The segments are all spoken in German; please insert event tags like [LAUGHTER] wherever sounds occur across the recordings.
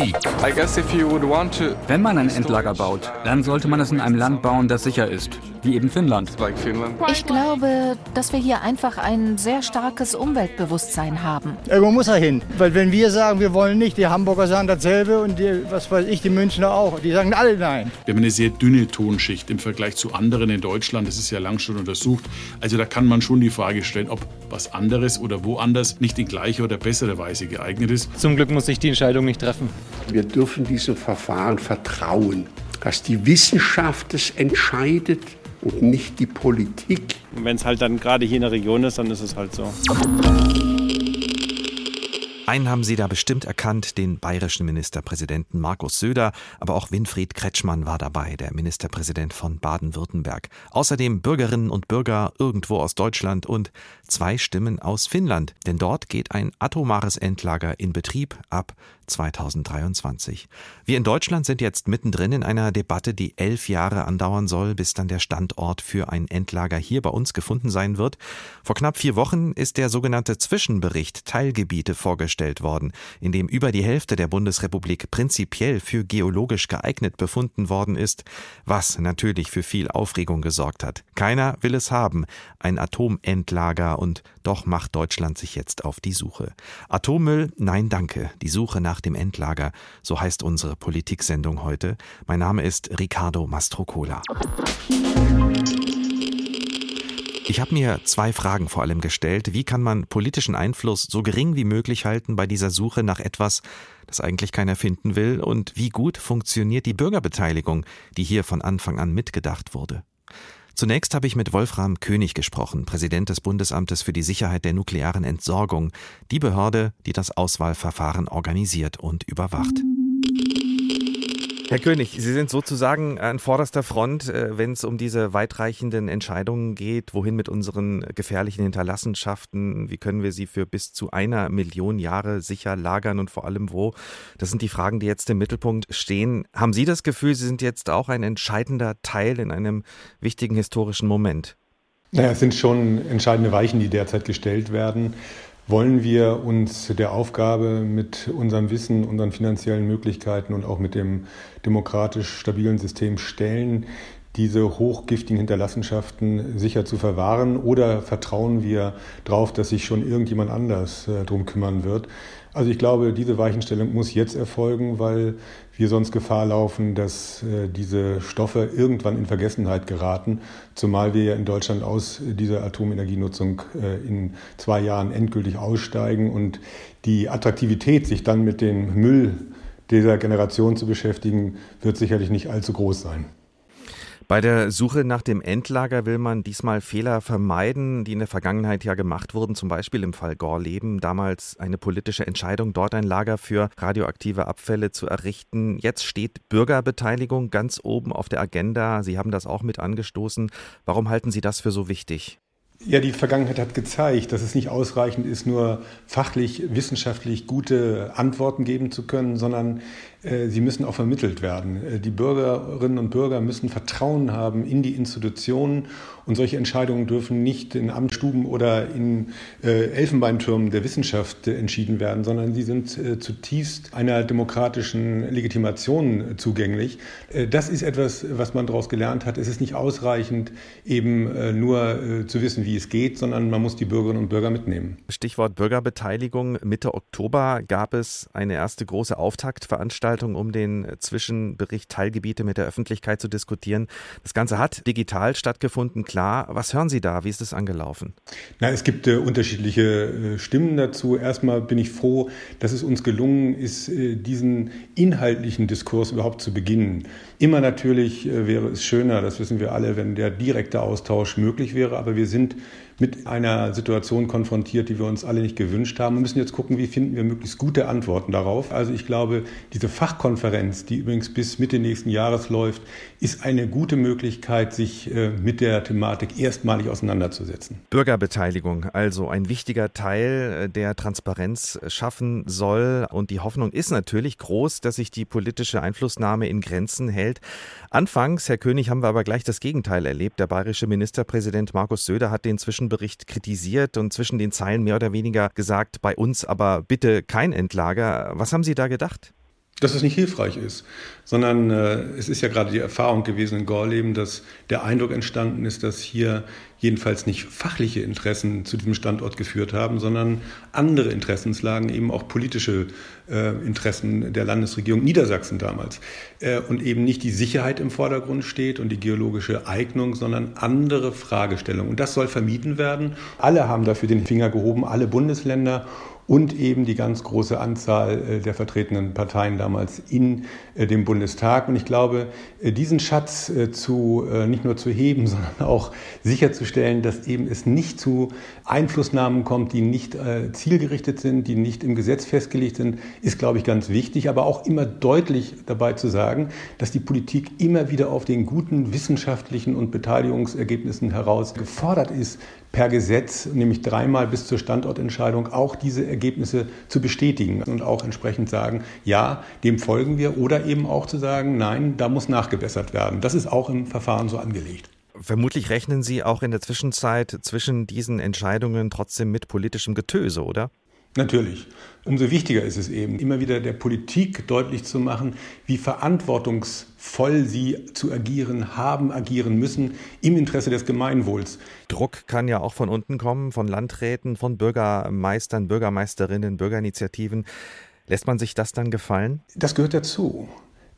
Politik. Wenn man ein Endlager baut, dann sollte man es in einem Land bauen, das sicher ist, wie eben Finnland. Ich glaube, dass wir hier einfach ein sehr starkes Umweltbewusstsein haben. Irgendwo muss er hin. Weil wenn wir sagen, wir wollen nicht, die Hamburger sagen dasselbe und die, was weiß ich, die Münchner auch. Die sagen alle nein. Wir haben eine sehr dünne Tonschicht im Vergleich zu anderen in Deutschland. Das ist ja lang schon untersucht. Also da kann man schon die Frage stellen, ob was anderes oder woanders nicht in gleicher oder besserer Weise geeignet ist. Zum Glück muss ich die Entscheidung nicht treffen. Wir dürfen diesem Verfahren vertrauen, dass die Wissenschaft es entscheidet und nicht die Politik. Und wenn es halt dann gerade hier in der Region ist, dann ist es halt so. Einen haben Sie da bestimmt erkannt, den bayerischen Ministerpräsidenten Markus Söder, aber auch Winfried Kretschmann war dabei, der Ministerpräsident von Baden-Württemberg. Außerdem Bürgerinnen und Bürger irgendwo aus Deutschland und zwei Stimmen aus Finnland, denn dort geht ein atomares Endlager in Betrieb ab 2023. Wir in Deutschland sind jetzt mittendrin in einer Debatte, die elf Jahre andauern soll, bis dann der Standort für ein Endlager hier bei uns gefunden sein wird. Vor knapp vier Wochen ist der sogenannte Zwischenbericht Teilgebiete vorgestellt worden, in dem über die Hälfte der Bundesrepublik prinzipiell für geologisch geeignet befunden worden ist, was natürlich für viel Aufregung gesorgt hat. Keiner will es haben, ein Atomendlager, und doch macht Deutschland sich jetzt auf die Suche. Atommüll, nein danke, die Suche nach dem Endlager, so heißt unsere Politiksendung heute. Mein Name ist Ricardo Mastrocola. Ich habe mir zwei Fragen vor allem gestellt. Wie kann man politischen Einfluss so gering wie möglich halten bei dieser Suche nach etwas, das eigentlich keiner finden will? Und wie gut funktioniert die Bürgerbeteiligung, die hier von Anfang an mitgedacht wurde? Zunächst habe ich mit Wolfram König gesprochen, Präsident des Bundesamtes für die Sicherheit der nuklearen Entsorgung, die Behörde, die das Auswahlverfahren organisiert und überwacht. Herr König, Sie sind sozusagen an vorderster Front, äh, wenn es um diese weitreichenden Entscheidungen geht, wohin mit unseren gefährlichen Hinterlassenschaften, wie können wir sie für bis zu einer Million Jahre sicher lagern und vor allem wo. Das sind die Fragen, die jetzt im Mittelpunkt stehen. Haben Sie das Gefühl, Sie sind jetzt auch ein entscheidender Teil in einem wichtigen historischen Moment? Naja, es sind schon entscheidende Weichen, die derzeit gestellt werden wollen wir uns der Aufgabe mit unserem Wissen, unseren finanziellen Möglichkeiten und auch mit dem demokratisch stabilen System stellen, diese hochgiftigen Hinterlassenschaften sicher zu verwahren? Oder vertrauen wir darauf, dass sich schon irgendjemand anders äh, drum kümmern wird? Also ich glaube, diese Weichenstellung muss jetzt erfolgen, weil wir sonst Gefahr laufen, dass äh, diese Stoffe irgendwann in Vergessenheit geraten, zumal wir ja in Deutschland aus dieser Atomenergienutzung äh, in zwei Jahren endgültig aussteigen und die Attraktivität, sich dann mit dem Müll dieser Generation zu beschäftigen, wird sicherlich nicht allzu groß sein. Bei der Suche nach dem Endlager will man diesmal Fehler vermeiden, die in der Vergangenheit ja gemacht wurden, zum Beispiel im Fall Gorleben, damals eine politische Entscheidung, dort ein Lager für radioaktive Abfälle zu errichten. Jetzt steht Bürgerbeteiligung ganz oben auf der Agenda. Sie haben das auch mit angestoßen. Warum halten Sie das für so wichtig? Ja, die Vergangenheit hat gezeigt, dass es nicht ausreichend ist, nur fachlich, wissenschaftlich gute Antworten geben zu können, sondern sie müssen auch vermittelt werden. Äh, die Bürgerinnen und Bürger müssen Vertrauen haben in die Institutionen und solche Entscheidungen dürfen nicht in Amtsstuben oder in äh, Elfenbeintürmen der Wissenschaft entschieden werden, sondern sie sind zutiefst einer demokratischen Legitimation zugänglich. Das ist etwas, was man daraus gelernt hat. Es ist nicht ausreichend, eben nur zu wissen, wie es geht, sondern man muss die Bürgerinnen und Bürger mitnehmen. Stichwort Bürgerbeteiligung. Mitte Oktober gab es eine erste große Auftaktveranstaltung Veranstaltung, um den Zwischenbericht Teilgebiete mit der Öffentlichkeit zu diskutieren. Das Ganze hat digital stattgefunden, klar. Was hören Sie da? Wie ist es angelaufen? Na, es gibt äh, unterschiedliche äh, Stimmen dazu. Erstmal bin ich froh, dass es uns gelungen ist, äh, diesen inhaltlichen Diskurs überhaupt zu beginnen. Immer natürlich äh, wäre es schöner, das wissen wir alle, wenn der direkte Austausch möglich wäre, aber wir sind mit einer Situation konfrontiert, die wir uns alle nicht gewünscht haben und müssen jetzt gucken, wie finden wir möglichst gute Antworten darauf. Also ich glaube, diese Fachkonferenz, die übrigens bis Mitte nächsten Jahres läuft, ist eine gute Möglichkeit, sich äh, mit der Thematik erstmalig auseinanderzusetzen. Bürgerbeteiligung, also ein wichtiger Teil, äh, der Transparenz schaffen soll. Und die Hoffnung ist natürlich groß, dass sich die politische Einflussnahme in Grenzen hält. Anfangs, Herr König, haben wir aber gleich das Gegenteil erlebt. Der bayerische Ministerpräsident Markus Söder hat den zwischen Bericht kritisiert und zwischen den Zeilen mehr oder weniger gesagt, bei uns aber bitte kein Endlager. Was haben Sie da gedacht? Dass es nicht hilfreich ist, sondern äh, es ist ja gerade die Erfahrung gewesen in Gorleben, dass der Eindruck entstanden ist, dass hier jedenfalls nicht fachliche Interessen zu diesem Standort geführt haben, sondern andere Interessenslagen, eben auch politische äh, Interessen der Landesregierung Niedersachsen damals. Äh, und eben nicht die Sicherheit im Vordergrund steht und die geologische Eignung, sondern andere Fragestellungen. Und das soll vermieden werden. Alle haben dafür den Finger gehoben, alle Bundesländer und eben die ganz große Anzahl äh, der vertretenen Parteien damals in äh, dem Bundestag. Und ich glaube, äh, diesen Schatz zu, nicht nur zu heben, [LAUGHS] sondern auch sicherzustellen, dass eben es nicht zu Einflussnahmen kommt, die nicht zielgerichtet sind, die nicht im Gesetz festgelegt sind, ist, glaube ich, ganz wichtig. Aber auch immer deutlich dabei zu sagen, dass die Politik immer wieder auf den guten wissenschaftlichen und Beteiligungsergebnissen heraus gefordert ist, per Gesetz, nämlich dreimal bis zur Standortentscheidung, auch diese Ergebnisse zu bestätigen und auch entsprechend sagen, ja, dem folgen wir oder eben auch zu sagen, nein, da muss nachgebessert werden. Das ist auch im Verfahren so angelegt. Vermutlich rechnen Sie auch in der Zwischenzeit zwischen diesen Entscheidungen trotzdem mit politischem Getöse, oder? Natürlich. Umso wichtiger ist es eben, immer wieder der Politik deutlich zu machen, wie verantwortungsvoll sie zu agieren haben, agieren müssen im Interesse des Gemeinwohls. Druck kann ja auch von unten kommen, von Landräten, von Bürgermeistern, Bürgermeisterinnen, Bürgerinitiativen. Lässt man sich das dann gefallen? Das gehört dazu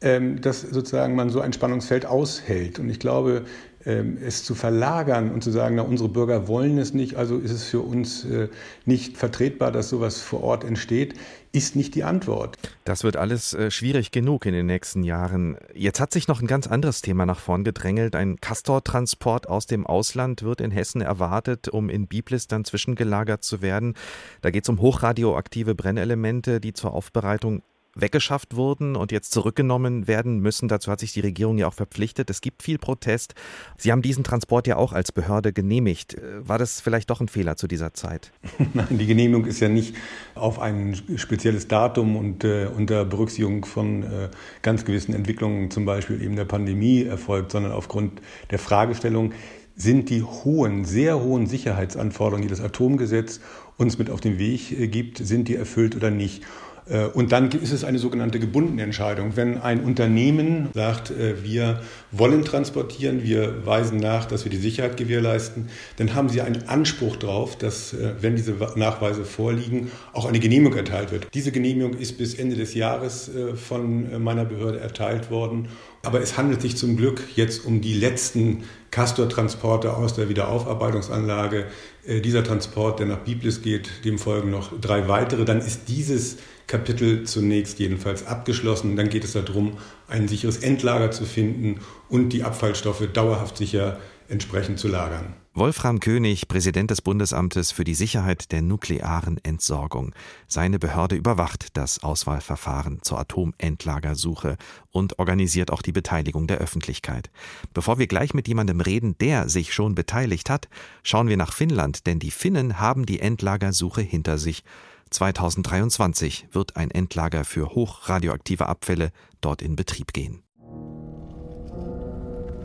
ähm, dass sozusagen man so ein Spannungsfeld aushält. Und ich glaube, es zu verlagern und zu sagen, na, unsere Bürger wollen es nicht, also ist es für uns äh, nicht vertretbar, dass sowas vor Ort entsteht, ist nicht die Antwort. Das wird alles äh, schwierig genug in den nächsten Jahren. Jetzt hat sich noch ein ganz anderes Thema nach vorn gedrängelt. Ein Castor-Transport aus dem Ausland wird in Hessen erwartet, um in Biblis dann zwischengelagert zu werden. Da geht es um hochradioaktive Brennelemente, die zur Aufbereitung weggeschafft wurden und jetzt zurückgenommen werden müssen. Dazu hat sich die Regierung ja auch verpflichtet. Es gibt viel Protest. Sie haben diesen Transport ja auch als Behörde genehmigt. Äh, war das vielleicht doch ein Fehler zu dieser Zeit? [LAUGHS] Nein, die Genehmigung ist ja nicht auf ein spezielles Datum und äh, unter Berücksichtigung von äh, ganz gewissen Entwicklungen, zum Beispiel eben der Pandemie, erfolgt, sondern aufgrund der Fragestellung, sind die hohen, sehr hohen Sicherheitsanforderungen, die das Atomgesetz uns mit auf den Weg äh, gibt, sind die erfüllt oder nicht? Äh, und dann ist es eine sogenannte gebundene Entscheidung. Wenn ein Unternehmen sagt, äh, wir wollen transportieren, wir weisen nach, dass wir die Sicherheit gewährleisten, dann haben sie einen Anspruch darauf, dass, äh, wenn diese Nachweise vorliegen, auch eine Genehmigung erteilt wird. Diese Genehmigung ist bis Ende des Jahres von meiner Behörde erteilt worden. Aber es handelt sich zum Glück jetzt um die letzten Castor-Transporte aus der Wiederaufarbeitungsanlage. Dieser Transport, der nach Biblis geht, dem folgen noch drei weitere. Dann ist dieses Kapitel zunächst jedenfalls abgeschlossen. Dann geht es darum, ein sicheres Endlager zu finden und die Abfallstoffe dauerhaft sicher entsprechend zu lagern. Wolfram König, Präsident des Bundesamtes für die Sicherheit der nuklearen Entsorgung. Seine Behörde überwacht das Auswahlverfahren zur Atomendlagersuche und organisiert auch die Beteiligung der Öffentlichkeit. Bevor wir gleich mit jemandem reden, der sich schon beteiligt hat, schauen wir nach Finnland, denn die Finnen haben die Endlagersuche hinter sich 2023 wird ein Endlager für hochradioaktive Abfälle dort in Betrieb gehen.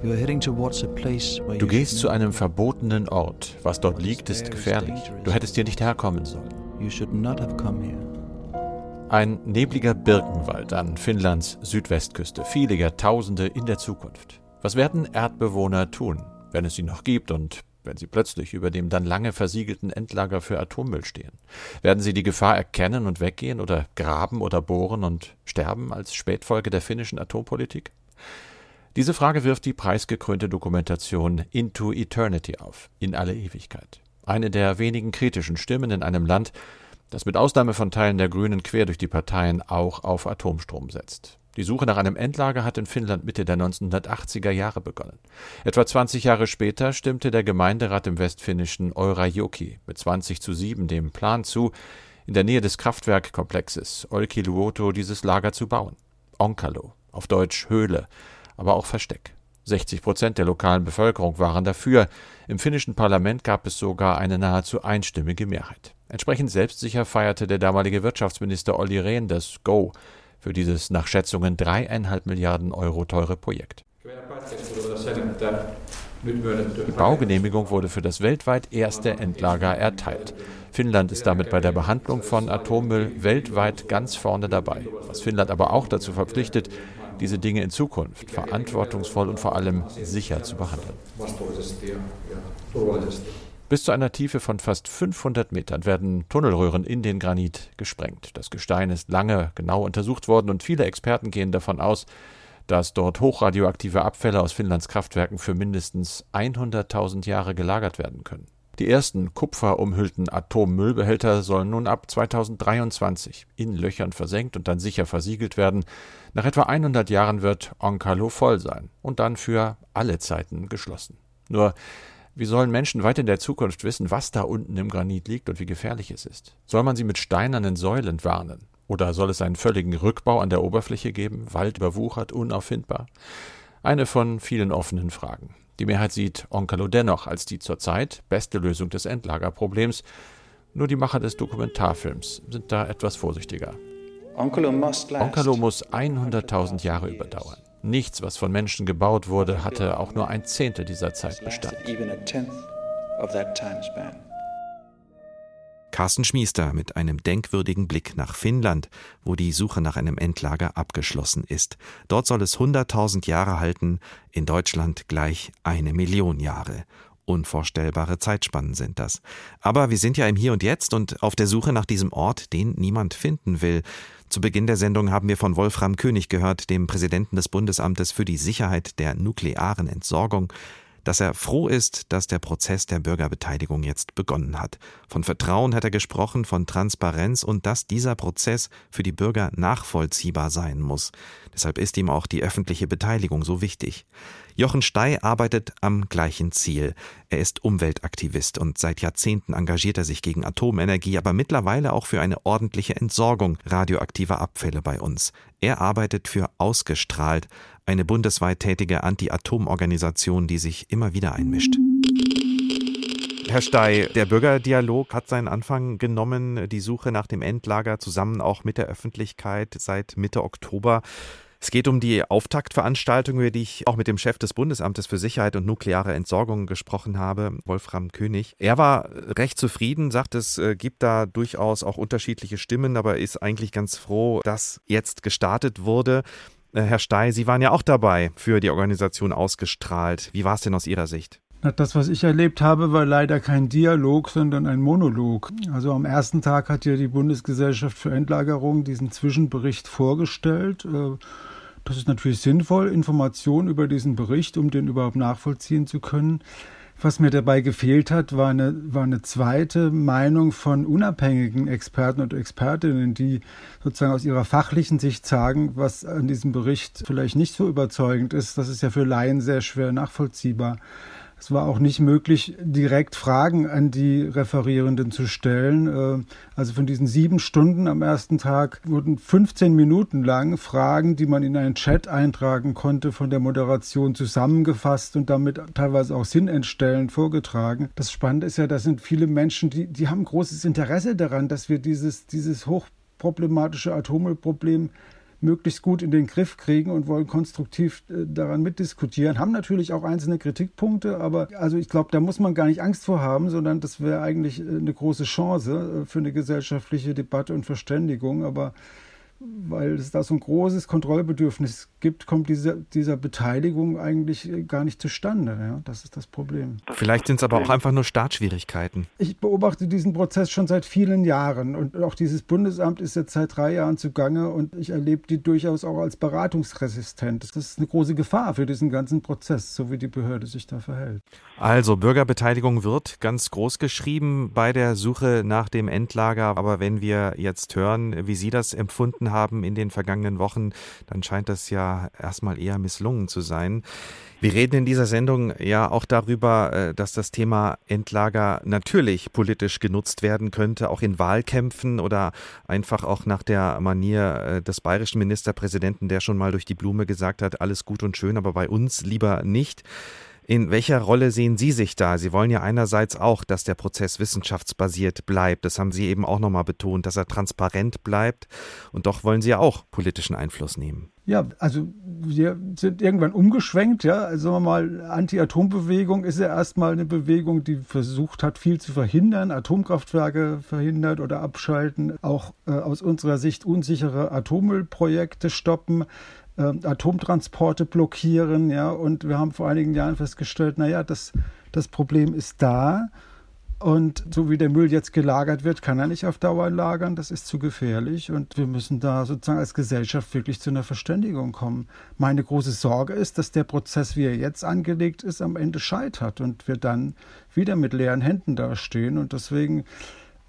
Du gehst zu einem verbotenen Ort. Was dort liegt, ist gefährlich. Du hättest hier nicht herkommen sollen. Ein nebliger Birkenwald an Finnlands Südwestküste, viele Jahrtausende in der Zukunft. Was werden Erdbewohner tun, wenn es sie noch gibt und wenn sie plötzlich über dem dann lange versiegelten Endlager für Atommüll stehen? Werden sie die Gefahr erkennen und weggehen oder graben oder bohren und sterben als Spätfolge der finnischen Atompolitik? Diese Frage wirft die preisgekrönte Dokumentation Into Eternity auf, in alle Ewigkeit. Eine der wenigen kritischen Stimmen in einem Land, das mit Ausnahme von Teilen der Grünen quer durch die Parteien auch auf Atomstrom setzt. Die Suche nach einem Endlager hat in Finnland Mitte der 1980er Jahre begonnen. Etwa 20 Jahre später stimmte der Gemeinderat im westfinnischen Eurajoki mit 20 zu 7 dem Plan zu, in der Nähe des Kraftwerkkomplexes Olkiluoto dieses Lager zu bauen. Onkalo, auf Deutsch Höhle, aber auch Versteck. 60 Prozent der lokalen Bevölkerung waren dafür. Im finnischen Parlament gab es sogar eine nahezu einstimmige Mehrheit. Entsprechend selbstsicher feierte der damalige Wirtschaftsminister Olli Rehn das Go für dieses nach Schätzungen dreieinhalb Milliarden Euro teure Projekt. Die Baugenehmigung wurde für das weltweit erste Endlager erteilt. Finnland ist damit bei der Behandlung von Atommüll weltweit ganz vorne dabei, was Finnland aber auch dazu verpflichtet, diese Dinge in Zukunft verantwortungsvoll und vor allem sicher zu behandeln. Bis zu einer Tiefe von fast 500 Metern werden Tunnelröhren in den Granit gesprengt. Das Gestein ist lange genau untersucht worden und viele Experten gehen davon aus, dass dort hochradioaktive Abfälle aus Finnlands Kraftwerken für mindestens 100.000 Jahre gelagert werden können. Die ersten kupferumhüllten Atommüllbehälter sollen nun ab 2023 in Löchern versenkt und dann sicher versiegelt werden. Nach etwa 100 Jahren wird Onkalo voll sein und dann für alle Zeiten geschlossen. Nur wie sollen Menschen weit in der Zukunft wissen, was da unten im Granit liegt und wie gefährlich es ist? Soll man sie mit steinernen Säulen warnen? Oder soll es einen völligen Rückbau an der Oberfläche geben, Wald überwuchert, unauffindbar? Eine von vielen offenen Fragen. Die Mehrheit sieht Onkalo dennoch als die zurzeit beste Lösung des Endlagerproblems. Nur die Macher des Dokumentarfilms sind da etwas vorsichtiger. Onkalo muss 100.000 Jahre überdauern. Nichts, was von Menschen gebaut wurde, hatte auch nur ein Zehntel dieser Zeit bestanden. Carsten Schmiester mit einem denkwürdigen Blick nach Finnland, wo die Suche nach einem Endlager abgeschlossen ist. Dort soll es 100.000 Jahre halten, in Deutschland gleich eine Million Jahre. Unvorstellbare Zeitspannen sind das. Aber wir sind ja im Hier und Jetzt und auf der Suche nach diesem Ort, den niemand finden will. Zu Beginn der Sendung haben wir von Wolfram König gehört, dem Präsidenten des Bundesamtes für die Sicherheit der nuklearen Entsorgung, dass er froh ist, dass der Prozess der Bürgerbeteiligung jetzt begonnen hat. Von Vertrauen hat er gesprochen, von Transparenz und dass dieser Prozess für die Bürger nachvollziehbar sein muss. Deshalb ist ihm auch die öffentliche Beteiligung so wichtig. Jochen Stey arbeitet am gleichen Ziel. Er ist Umweltaktivist und seit Jahrzehnten engagiert er sich gegen Atomenergie, aber mittlerweile auch für eine ordentliche Entsorgung radioaktiver Abfälle bei uns. Er arbeitet für Ausgestrahlt, eine bundesweit tätige Anti-Atom-Organisation, die sich immer wieder einmischt. Herr Stey, der Bürgerdialog hat seinen Anfang genommen, die Suche nach dem Endlager zusammen auch mit der Öffentlichkeit seit Mitte Oktober. Es geht um die Auftaktveranstaltung, über die ich auch mit dem Chef des Bundesamtes für Sicherheit und nukleare Entsorgung gesprochen habe, Wolfram König. Er war recht zufrieden, sagt, es äh, gibt da durchaus auch unterschiedliche Stimmen, aber ist eigentlich ganz froh, dass jetzt gestartet wurde. Äh, Herr Stey, Sie waren ja auch dabei für die Organisation ausgestrahlt. Wie war es denn aus Ihrer Sicht? Das, was ich erlebt habe, war leider kein Dialog, sondern ein Monolog. Also am ersten Tag hat ja die Bundesgesellschaft für Endlagerung diesen Zwischenbericht vorgestellt. Äh, das ist natürlich sinnvoll, Informationen über diesen Bericht, um den überhaupt nachvollziehen zu können. Was mir dabei gefehlt hat, war eine, war eine zweite Meinung von unabhängigen Experten und Expertinnen, die sozusagen aus ihrer fachlichen Sicht sagen, was an diesem Bericht vielleicht nicht so überzeugend ist. Das ist ja für Laien sehr schwer nachvollziehbar. Es war auch nicht möglich, direkt Fragen an die Referierenden zu stellen. Äh, also von diesen sieben Stunden am ersten Tag wurden 15 Minuten lang Fragen, die man in einen Chat eintragen konnte, von der Moderation zusammengefasst und damit teilweise auch sinnentstellend vorgetragen. Das Spannende ist ja, da sind viele Menschen, die, die haben großes Interesse daran, dass wir dieses, dieses hochproblematische Atommüllproblem möglichst gut in den Griff kriegen und wollen konstruktiv äh, daran mitdiskutieren. Haben natürlich auch einzelne Kritikpunkte, aber also ich glaube, da muss man gar nicht Angst vor haben, sondern das wäre eigentlich äh, eine große Chance äh, für eine gesellschaftliche Debatte und Verständigung. Aber weil es da so ein großes Kontrollbedürfnis gibt, kommt diese, dieser Beteiligung eigentlich gar nicht zustande. Ja? Das ist das Problem. Vielleicht sind es aber auch einfach nur Startschwierigkeiten. Ich beobachte diesen Prozess schon seit vielen Jahren und auch dieses Bundesamt ist jetzt seit drei Jahren zugange und ich erlebe die durchaus auch als beratungsresistent. Das ist eine große Gefahr für diesen ganzen Prozess, so wie die Behörde sich da verhält. Also Bürgerbeteiligung wird ganz groß geschrieben bei der Suche nach dem Endlager. Aber wenn wir jetzt hören, wie Sie das empfunden haben in den vergangenen Wochen, dann scheint das ja erstmal eher misslungen zu sein. Wir reden in dieser Sendung ja auch darüber, äh, dass das Thema Endlager natürlich politisch genutzt werden könnte, auch in Wahlkämpfen oder einfach auch nach der Manier äh, des bayerischen Ministerpräsidenten, der schon mal durch die Blume gesagt hat, alles gut und schön, aber bei uns lieber nicht. In welcher Rolle sehen Sie sich da? Sie wollen ja einerseits auch, dass der Prozess wissenschaftsbasiert bleibt. Das haben Sie eben auch nochmal betont, dass er transparent bleibt. Und doch wollen Sie ja auch politischen Einfluss nehmen. Ja, also wir sind irgendwann umgeschwenkt, ja. Also mal, Anti-Atom-Bewegung ist ja erstmal eine Bewegung, die versucht hat, viel zu verhindern, Atomkraftwerke verhindert oder abschalten, auch äh, aus unserer Sicht unsichere Atommüllprojekte stoppen. Äh, Atomtransporte blockieren, ja, und wir haben vor einigen Jahren festgestellt, naja, das, das Problem ist da und so wie der Müll jetzt gelagert wird, kann er nicht auf Dauer lagern. Das ist zu gefährlich. Und wir müssen da sozusagen als Gesellschaft wirklich zu einer Verständigung kommen. Meine große Sorge ist, dass der Prozess, wie er jetzt angelegt ist, am Ende scheitert und wir dann wieder mit leeren Händen dastehen. Und deswegen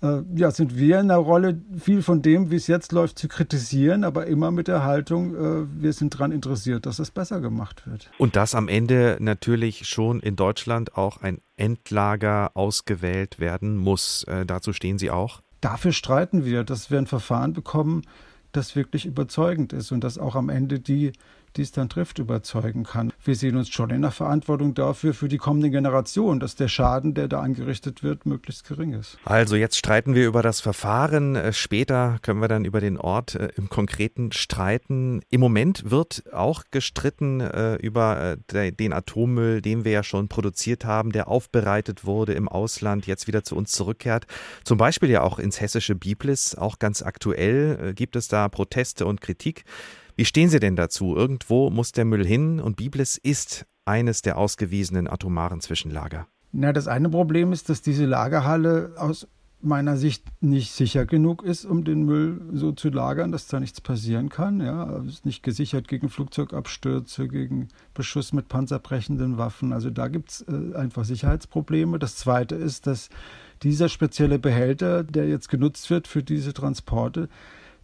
äh, ja, sind wir in der Rolle, viel von dem, wie es jetzt läuft, zu kritisieren, aber immer mit der Haltung, äh, wir sind daran interessiert, dass es besser gemacht wird. Und dass am Ende natürlich schon in Deutschland auch ein Endlager ausgewählt werden muss. Äh, dazu stehen Sie auch? Dafür streiten wir, dass wir ein Verfahren bekommen, das wirklich überzeugend ist und das auch am Ende die die es dann trifft, überzeugen kann. Wir sehen uns schon in der Verantwortung dafür, für die kommende Generation, dass der Schaden, der da angerichtet wird, möglichst gering ist. Also jetzt streiten wir über das Verfahren. Äh, später können wir dann über den Ort äh, im Konkreten streiten. Im Moment wird auch gestritten äh, über den Atommüll, den wir ja schon produziert haben, der aufbereitet wurde im Ausland, jetzt wieder zu uns zurückkehrt. Zum Beispiel ja auch ins hessische Biblis. Auch ganz aktuell gibt es da Proteste und Kritik. Wie stehen Sie denn dazu? Irgendwo muss der Müll hin und Biblis ist eines der ausgewiesenen atomaren Zwischenlager. Na, das eine Problem ist, dass diese Lagerhalle aus meiner Sicht nicht sicher genug ist, um den Müll so zu lagern, dass da nichts passieren kann. Ja, es ist nicht gesichert gegen Flugzeugabstürze, gegen Beschuss mit panzerbrechenden Waffen. Also da gibt es äh, einfach Sicherheitsprobleme. Das zweite ist, dass dieser spezielle Behälter, der jetzt genutzt wird für diese Transporte,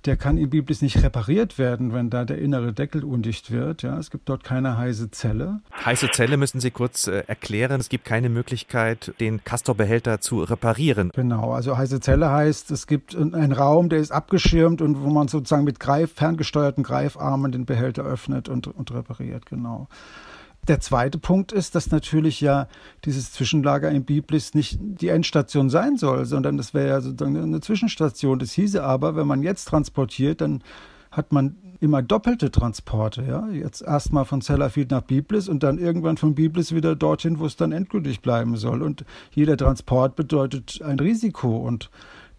der kann in Biblis nicht repariert werden, wenn da der innere Deckel undicht wird. Ja, es gibt dort keine heiße Zelle. Heiße Zelle müssen Sie kurz äh, erklären. Es gibt keine Möglichkeit, den Castor-Behälter zu reparieren. Genau, also heiße Zelle heißt, es gibt einen Raum, der ist abgeschirmt und wo man sozusagen mit Greif, ferngesteuerten Greifarmen den Behälter öffnet und, und repariert, genau. Der zweite Punkt ist, dass natürlich ja dieses Zwischenlager in Biblis nicht die Endstation sein soll, sondern das wäre ja sozusagen eine Zwischenstation. Das hieße aber, wenn man jetzt transportiert, dann hat man immer doppelte Transporte. Ja? Jetzt erstmal von Sellafield nach Biblis und dann irgendwann von Biblis wieder dorthin, wo es dann endgültig bleiben soll. Und jeder Transport bedeutet ein Risiko. Und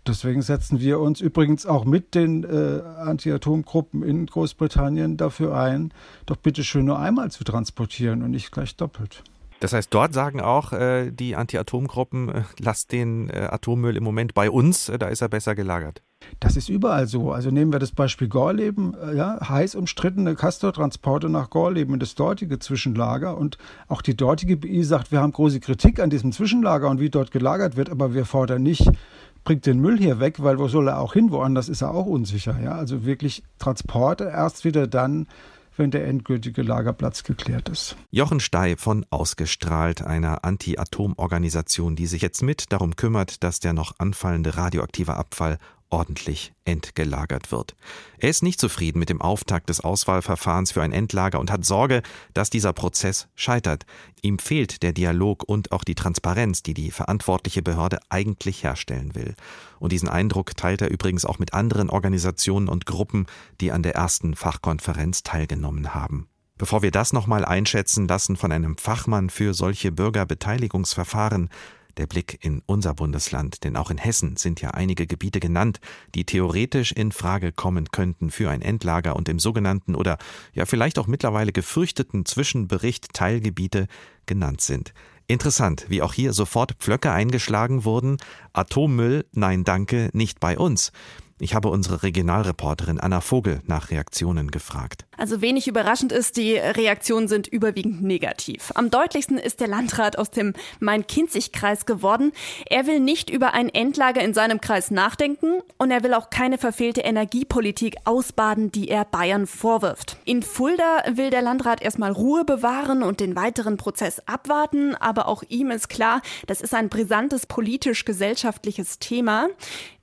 Deswegen setzen wir uns übrigens auch mit den äh, Anti-Atom-Gruppen in Großbritannien dafür ein, doch bitte schön nur einmal zu transportieren und nicht gleich doppelt. Das heißt, dort sagen auch äh, die Anti-Atom-Gruppen, äh, lasst den äh, Atommüll im Moment bei uns, äh, da ist er besser gelagert. Das ist überall so. Also nehmen wir das Beispiel Gorleben, äh, ja, heiß umstrittene Castor-Transporte nach Gorleben in das dortige Zwischenlager. Und auch die dortige BI sagt, wir haben große Kritik an diesem Zwischenlager und wie dort gelagert wird, aber wir fordern nicht bringt den Müll hier weg, weil wo soll er auch hin? Woanders ist er auch unsicher. Ja? Also wirklich Transporte erst wieder dann, wenn der endgültige Lagerplatz geklärt ist. Jochen Stey von Ausgestrahlt, einer Anti-Atom-Organisation, die sich jetzt mit darum kümmert, dass der noch anfallende radioaktive Abfall ordentlich entgelagert wird. Er ist nicht zufrieden mit dem Auftakt des Auswahlverfahrens für ein Endlager und hat Sorge, dass dieser Prozess scheitert. Ihm fehlt der Dialog und auch die Transparenz, die die verantwortliche Behörde eigentlich herstellen will. Und diesen Eindruck teilt er übrigens auch mit anderen Organisationen und Gruppen, die an der ersten Fachkonferenz teilgenommen haben. Bevor wir das nochmal einschätzen lassen von einem Fachmann für solche Bürgerbeteiligungsverfahren, der Blick in unser Bundesland, denn auch in Hessen sind ja einige Gebiete genannt, die theoretisch in Frage kommen könnten für ein Endlager und im sogenannten oder ja vielleicht auch mittlerweile gefürchteten Zwischenbericht Teilgebiete genannt sind. Interessant, wie auch hier sofort Pflöcke eingeschlagen wurden. Atommüll, nein danke, nicht bei uns. Ich habe unsere Regionalreporterin Anna Vogel nach Reaktionen gefragt. Also wenig überraschend ist, die Reaktionen sind überwiegend negativ. Am deutlichsten ist der Landrat aus dem Main-Kinzig-Kreis geworden. Er will nicht über ein Endlager in seinem Kreis nachdenken und er will auch keine verfehlte Energiepolitik ausbaden, die er Bayern vorwirft. In Fulda will der Landrat erstmal Ruhe bewahren und den weiteren Prozess abwarten, aber auch ihm ist klar, das ist ein brisantes politisch-gesellschaftliches Thema.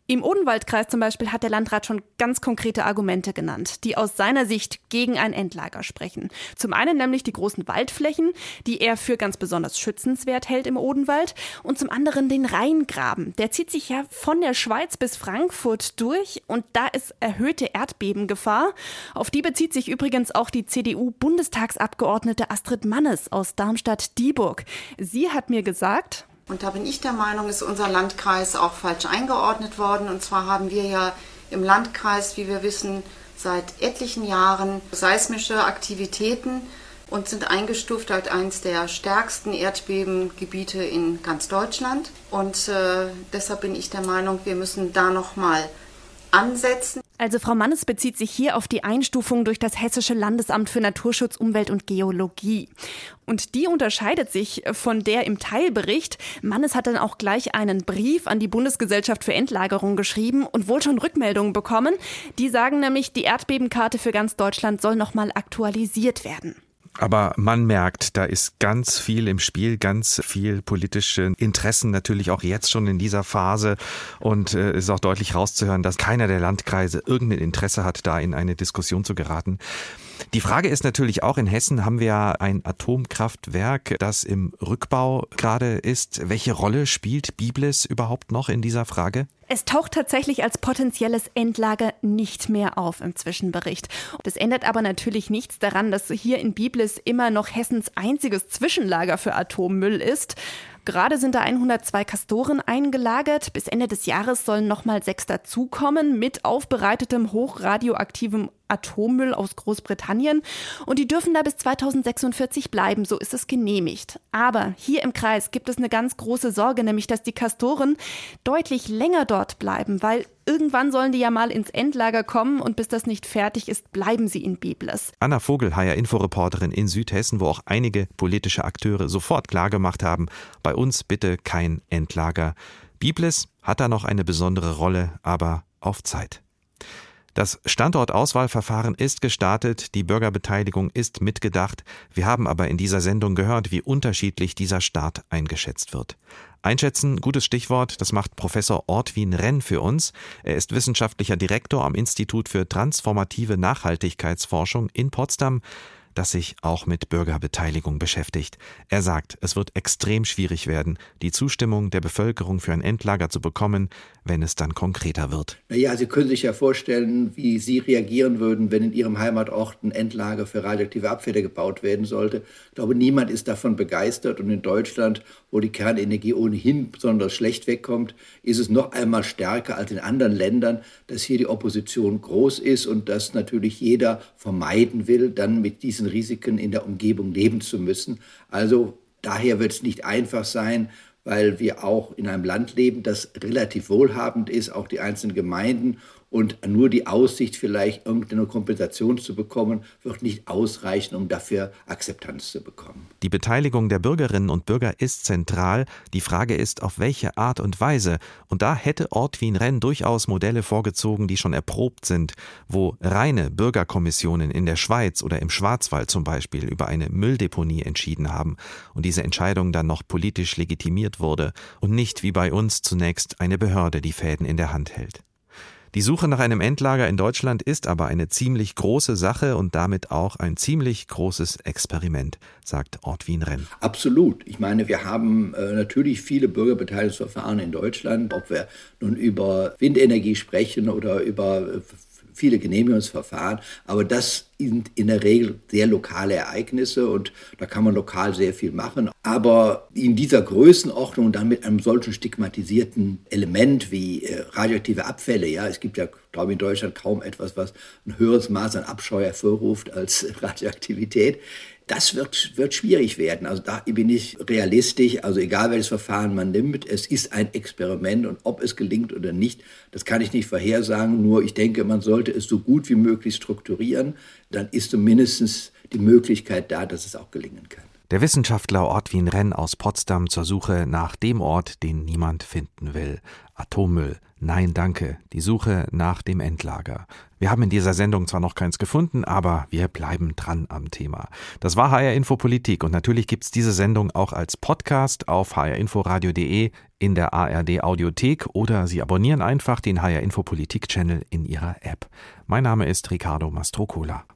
Im Odenwaldkreis zum Beispiel hat der Landrat schon ganz konkrete Argumente genannt, die aus seiner Sicht gegen ein Endlager sprechen. Zum einen nämlich die großen Waldflächen, die er für ganz besonders schützenswert hält im Odenwald, und zum anderen den Rheingraben. Der zieht sich ja von der Schweiz bis Frankfurt durch und da ist erhöhte Erdbebengefahr. Auf die bezieht sich übrigens auch die CDU-Bundestagsabgeordnete Astrid Mannes aus Darmstadt-Dieburg. Sie hat mir gesagt, und da bin ich der Meinung, ist unser Landkreis auch falsch eingeordnet worden. Und zwar haben wir ja im Landkreis, wie wir wissen, seit etlichen Jahren seismische Aktivitäten und sind eingestuft als eines der stärksten Erdbebengebiete in ganz Deutschland. Und äh, deshalb bin ich der Meinung, wir müssen da nochmal ansetzen. Also Frau Mannes bezieht sich hier auf die Einstufung durch das Hessische Landesamt für Naturschutz, Umwelt und Geologie. Und die unterscheidet sich von der im Teilbericht. Mannes hat dann auch gleich einen Brief an die Bundesgesellschaft für Endlagerung geschrieben und wohl schon Rückmeldungen bekommen. Die sagen nämlich, die Erdbebenkarte für ganz Deutschland soll nochmal aktualisiert werden. Aber man merkt, da ist ganz viel im Spiel, ganz viel politische Interessen natürlich auch jetzt schon in dieser Phase und äh, ist auch deutlich rauszuhören, dass keiner der Landkreise irgendein Interesse hat, da in eine Diskussion zu geraten. Die Frage ist natürlich auch, in Hessen haben wir ein Atomkraftwerk, das im Rückbau gerade ist. Welche Rolle spielt Biblis überhaupt noch in dieser Frage? Es taucht tatsächlich als potenzielles Endlager nicht mehr auf im Zwischenbericht. Das ändert aber natürlich nichts daran, dass hier in Biblis immer noch Hessens einziges Zwischenlager für Atommüll ist. Gerade sind da 102 Kastoren eingelagert. Bis Ende des Jahres sollen nochmal sechs dazukommen mit aufbereitetem hochradioaktivem Atommüll aus Großbritannien und die dürfen da bis 2046 bleiben, so ist es genehmigt. Aber hier im Kreis gibt es eine ganz große Sorge, nämlich dass die Kastoren deutlich länger dort bleiben, weil irgendwann sollen die ja mal ins Endlager kommen und bis das nicht fertig ist, bleiben sie in Biblis. Anna Vogelheier, Inforeporterin in Südhessen, wo auch einige politische Akteure sofort klargemacht haben, bei uns bitte kein Endlager. Biblis hat da noch eine besondere Rolle, aber auf Zeit. Das Standortauswahlverfahren ist gestartet, die Bürgerbeteiligung ist mitgedacht. Wir haben aber in dieser Sendung gehört, wie unterschiedlich dieser Start eingeschätzt wird. Einschätzen, gutes Stichwort, das macht Professor Ortwin Renn für uns. Er ist wissenschaftlicher Direktor am Institut für transformative Nachhaltigkeitsforschung in Potsdam das sich auch mit Bürgerbeteiligung beschäftigt. Er sagt, es wird extrem schwierig werden, die Zustimmung der Bevölkerung für ein Endlager zu bekommen, wenn es dann konkreter wird. Naja, Sie können sich ja vorstellen, wie Sie reagieren würden, wenn in Ihrem Heimatort ein Endlager für radioaktive Abfälle gebaut werden sollte. Ich glaube, niemand ist davon begeistert und in Deutschland, wo die Kernenergie ohnehin besonders schlecht wegkommt, ist es noch einmal stärker als in anderen Ländern, dass hier die Opposition groß ist und dass natürlich jeder vermeiden will, dann mit diesen Risiken in der Umgebung leben zu müssen. Also daher wird es nicht einfach sein, weil wir auch in einem Land leben, das relativ wohlhabend ist, auch die einzelnen Gemeinden und nur die Aussicht, vielleicht irgendeine Kompensation zu bekommen, wird nicht ausreichen, um dafür Akzeptanz zu bekommen. Die Beteiligung der Bürgerinnen und Bürger ist zentral. Die Frage ist, auf welche Art und Weise. Und da hätte Ortwin Renn durchaus Modelle vorgezogen, die schon erprobt sind, wo reine Bürgerkommissionen in der Schweiz oder im Schwarzwald zum Beispiel über eine Mülldeponie entschieden haben und diese Entscheidung dann noch politisch legitimiert wurde und nicht wie bei uns zunächst eine Behörde die Fäden in der Hand hält. Die Suche nach einem Endlager in Deutschland ist aber eine ziemlich große Sache und damit auch ein ziemlich großes Experiment, sagt Ortwin Renn. Absolut. Ich meine, wir haben äh, natürlich viele Bürgerbeteiligungsverfahren in Deutschland, ob wir nun über Windenergie sprechen oder über äh, viele Genehmigungsverfahren, aber das sind in der Regel sehr lokale Ereignisse und da kann man lokal sehr viel machen. Aber in dieser Größenordnung dann mit einem solchen stigmatisierten Element wie äh, radioaktive Abfälle, ja, es gibt ja, glaube ich, in Deutschland kaum etwas, was ein höheres Maß an Abscheu hervorruft als [LAUGHS] Radioaktivität. Das wird, wird schwierig werden. Also da bin ich realistisch. Also egal welches Verfahren man nimmt, es ist ein Experiment und ob es gelingt oder nicht, das kann ich nicht vorhersagen. Nur ich denke, man sollte es so gut wie möglich strukturieren. Dann ist zumindest die Möglichkeit da, dass es auch gelingen kann. Der Wissenschaftler Ortwin Renn aus Potsdam zur Suche nach dem Ort, den niemand finden will. Atommüll. Nein, danke. Die Suche nach dem Endlager. Wir haben in dieser Sendung zwar noch keins gefunden, aber wir bleiben dran am Thema. Das war HR Info Politik und natürlich gibt's diese Sendung auch als Podcast auf hrinforadio.de, in der ARD Audiothek oder Sie abonnieren einfach den HR Info Politik Channel in Ihrer App. Mein Name ist Ricardo Mastrocola.